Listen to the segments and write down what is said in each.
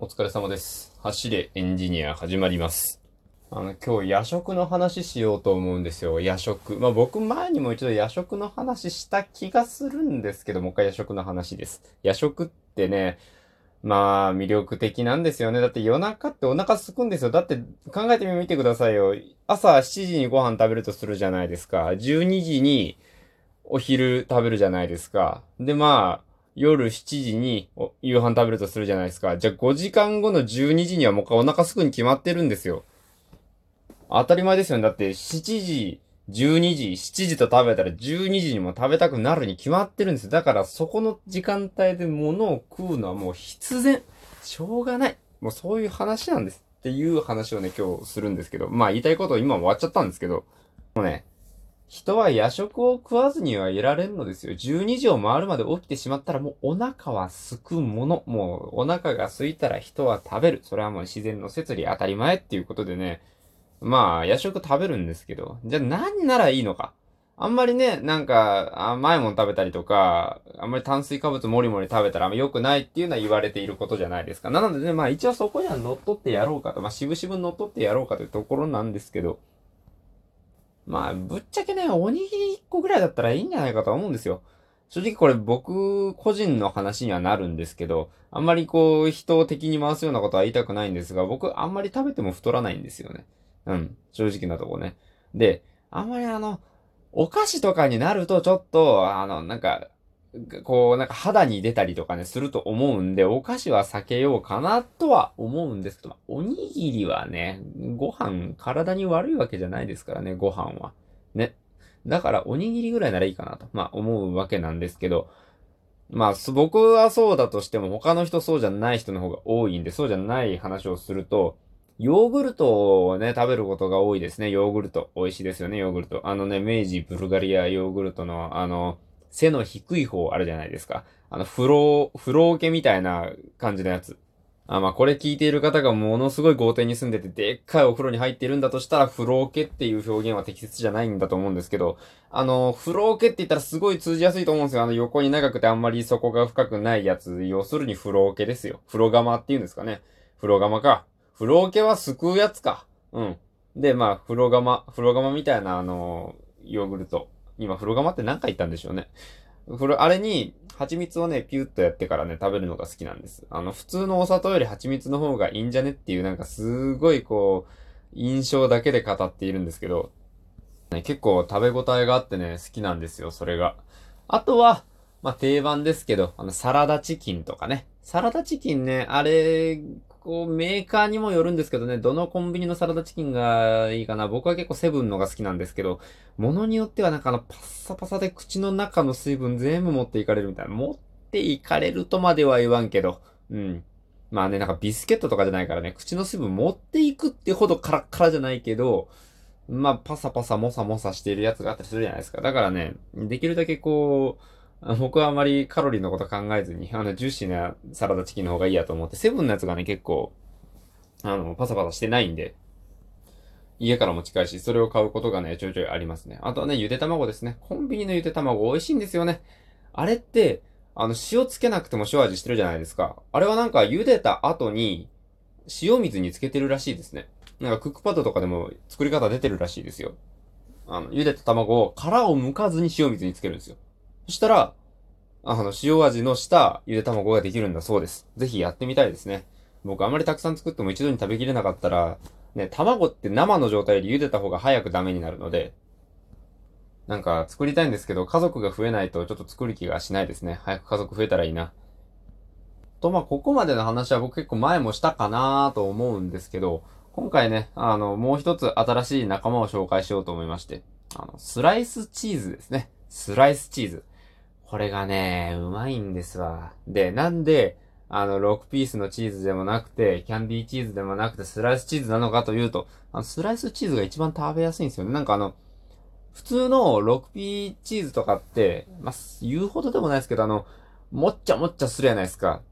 お疲れ様です。走れエンジニア始まります。あの、今日夜食の話しようと思うんですよ。夜食。まあ僕前にも一度夜食の話した気がするんですけど、もう一回夜食の話です。夜食ってね、まあ魅力的なんですよね。だって夜中ってお腹空くんですよ。だって考えてみてくださいよ。朝7時にご飯食べるとするじゃないですか。12時にお昼食べるじゃないですか。でまあ、夜7時に夕飯食べるとするじゃないですか。じゃあ5時間後の12時にはもう一回お腹すくに決まってるんですよ。当たり前ですよね。だって7時、12時、7時と食べたら12時にも食べたくなるに決まってるんですよ。だからそこの時間帯で物を食うのはもう必然。しょうがない。もうそういう話なんです。っていう話をね、今日するんですけど。まあ言いたいこと今終わっちゃったんですけど。もうね、人は夜食を食わずにはいられんのですよ。12時を回るまで起きてしまったらもうお腹は空くもの。もうお腹が空いたら人は食べる。それはもう自然の摂理当たり前っていうことでね。まあ夜食食べるんですけど。じゃあ何ならいいのか。あんまりね、なんか甘いもの食べたりとか、あんまり炭水化物もりもり食べたらあんま良くないっていうのは言われていることじゃないですか。なのでね、まあ一応そこには乗っ取ってやろうかと。まあ渋々乗っ取ってやろうかというところなんですけど。まあ、ぶっちゃけね、おにぎり1個ぐらいだったらいいんじゃないかと思うんですよ。正直これ僕個人の話にはなるんですけど、あんまりこう人を敵に回すようなことは言いたくないんですが、僕あんまり食べても太らないんですよね。うん。正直なとこね。で、あんまりあの、お菓子とかになるとちょっと、あの、なんか、こう、なんか肌に出たりとかね、すると思うんで、お菓子は避けようかなとは思うんですけど、おにぎりはね、ご飯、体に悪いわけじゃないですからね、ご飯は。ね。だから、おにぎりぐらいならいいかなと、まあ思うわけなんですけど、まあ、僕はそうだとしても、他の人そうじゃない人の方が多いんで、そうじゃない話をすると、ヨーグルトをね、食べることが多いですね。ヨーグルト。美味しいですよね、ヨーグルト。あのね、明治ブルガリアヨーグルトの、あの、背の低い方あるじゃないですか。あの、風呂、風呂桶みたいな感じのやつ。あ、まあ、これ聞いている方がものすごい豪邸に住んでて、でっかいお風呂に入ってるんだとしたら、風呂桶っていう表現は適切じゃないんだと思うんですけど、あの、風呂桶って言ったらすごい通じやすいと思うんですよ。あの、横に長くてあんまり底が深くないやつ。要するに風呂桶ですよ。風呂釜っていうんですかね。風呂釜か。風呂桶はすくうやつか。うん。で、まあ、風呂釜、風呂釜みたいな、あの、ヨーグルト。今、風呂釜って何回言ったんでしょうね。風呂、あれに、蜂蜜をね、ピュッとやってからね、食べるのが好きなんです。あの、普通のお砂糖より蜂蜜の方がいいんじゃねっていう、なんかすごいこう、印象だけで語っているんですけど、ね、結構食べ応えがあってね、好きなんですよ、それが。あとは、まあ、定番ですけど、あの、サラダチキンとかね。サラダチキンね、あれ、こう、メーカーにもよるんですけどね、どのコンビニのサラダチキンがいいかな。僕は結構セブンのが好きなんですけど、ものによってはなんかあの、パッサパサで口の中の水分全部持っていかれるみたいな。持っていかれるとまでは言わんけど、うん。まあね、なんかビスケットとかじゃないからね、口の水分持っていくってほどカラッカラじゃないけど、まあ、パサパサモサモサしているやつがあったりするじゃないですか。だからね、できるだけこう、僕はあまりカロリーのこと考えずに、あの、ジューシーなサラダチキンの方がいいやと思って、セブンのやつがね、結構、あの、パサパサしてないんで、家からも近いし、それを買うことがね、ちょいちょいありますね。あとはね、ゆで卵ですね。コンビニのゆで卵美味しいんですよね。あれって、あの、塩つけなくても塩味してるじゃないですか。あれはなんか茹でた後に、塩水につけてるらしいですね。なんかクックパッドとかでも作り方出てるらしいですよ。あの、茹でた卵を殻を剥かずに塩水につけるんですよ。そしたら、あの、塩味のしたゆで卵ができるんだそうです。ぜひやってみたいですね。僕あんまりたくさん作っても一度に食べきれなかったら、ね、卵って生の状態で茹でた方が早くダメになるので、なんか作りたいんですけど、家族が増えないとちょっと作る気がしないですね。早く家族増えたらいいな。と、まあ、ここまでの話は僕結構前もしたかなと思うんですけど、今回ね、あの、もう一つ新しい仲間を紹介しようと思いまして、あの、スライスチーズですね。スライスチーズ。これがね、うまいんですわ。で、なんで、あの、6ピースのチーズでもなくて、キャンディーチーズでもなくて、スライスチーズなのかというと、あの、スライスチーズが一番食べやすいんですよね。なんかあの、普通の 6P チーズとかって、まあ、言うほどでもないですけど、あの、もっちゃもっちゃするやないですか。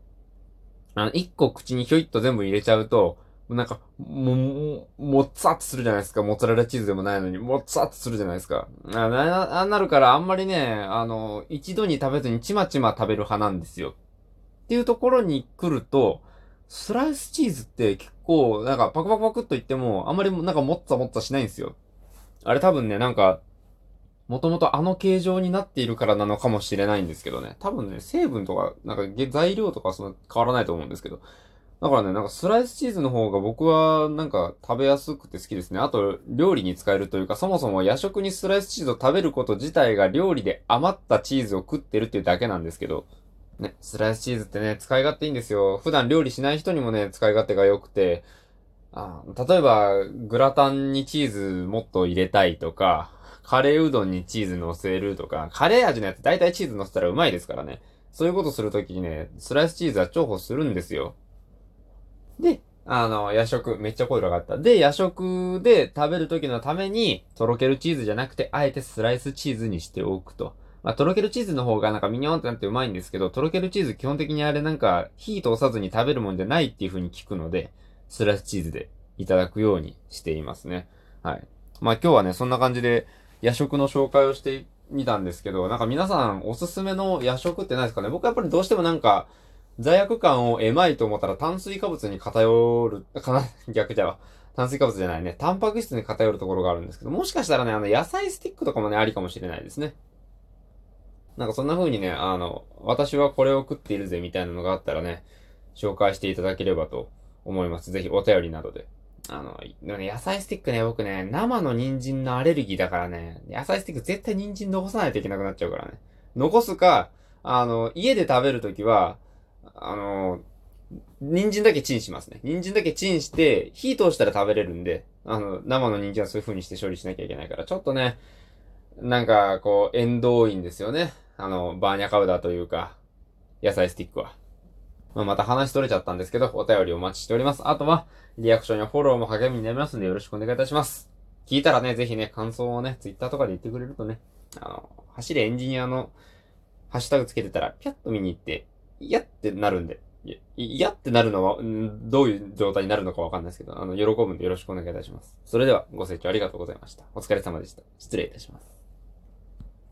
あの、一個口にひょいっと全部入れちゃうと、なんか、も、も、もっつぁっとするじゃないですか。モッツァレラチーズでもないのに、もっつぁっとするじゃないですか。あな、あなるからあんまりね、あの、一度に食べずにちまちま食べる派なんですよ。っていうところに来ると、スライスチーズって結構、なんかパクパクパクっと言っても、あんまりなんかもっつもっつしないんですよ。あれ多分ね、なんか、もともとあの形状になっているからなのかもしれないんですけどね。多分ね、成分とか、なんか材料とかその変わらないと思うんですけど。だからね、なんかスライスチーズの方が僕はなんか食べやすくて好きですね。あと、料理に使えるというか、そもそも夜食にスライスチーズを食べること自体が料理で余ったチーズを食ってるっていうだけなんですけど、ね、スライスチーズってね、使い勝手いいんですよ。普段料理しない人にもね、使い勝手が良くて、あ例えば、グラタンにチーズもっと入れたいとか、カレーうどんにチーズ乗せるとか、カレー味のやつ大体チーズ乗せたらうまいですからね。そういうことするときにね、スライスチーズは重宝するんですよ。で、あの、夜食、めっちゃ声が上がった。で、夜食で食べるときのために、とろけるチーズじゃなくて、あえてスライスチーズにしておくと。まあ、とろけるチーズの方がなんかミニョンってなってうまいんですけど、とろけるチーズ基本的にあれなんか火通さずに食べるもんじゃないっていう風に聞くので、スライスチーズでいただくようにしていますね。はい。まあ今日はね、そんな感じで夜食の紹介をしてみたんですけど、なんか皆さんおすすめの夜食って何ですかね？僕はやっぱりどうしてもなんか、罪悪感を得まいと思ったら炭水化物に偏る、かな逆じゃわ。炭水化物じゃないね。タンパク質に偏るところがあるんですけど、もしかしたらね、あの、野菜スティックとかもね、ありかもしれないですね。なんかそんな風にね、あの、私はこれを食っているぜみたいなのがあったらね、紹介していただければと思います。ぜひお便りなどで。あの、ね、野菜スティックね、僕ね、生の人参のアレルギーだからね、野菜スティック絶対人参残さないといけなくなっちゃうからね。残すか、あの、家で食べるときは、あの、人参だけチンしますね。人参だけチンして、火通したら食べれるんで、あの、生の人参はそういう風にして処理しなきゃいけないから、ちょっとね、なんか、こう、縁遠いんですよね。あの、バーニャカウダというか、野菜スティックは。まあ、また話取れちゃったんですけど、お便りお待ちしております。あとは、リアクションやフォローも励みになりますのでよろしくお願いいたします。聞いたらね、ぜひね、感想をね、ツイッターとかで言ってくれるとね、あの、走れエンジニアのハッシュタグつけてたら、ピャッと見に行って、嫌ってなるんで、嫌ってなるのは、どういう状態になるのかわかんないですけど、あの、喜ぶんでよろしくお願いいたします。それでは、ご清聴ありがとうございました。お疲れ様でした。失礼いたします。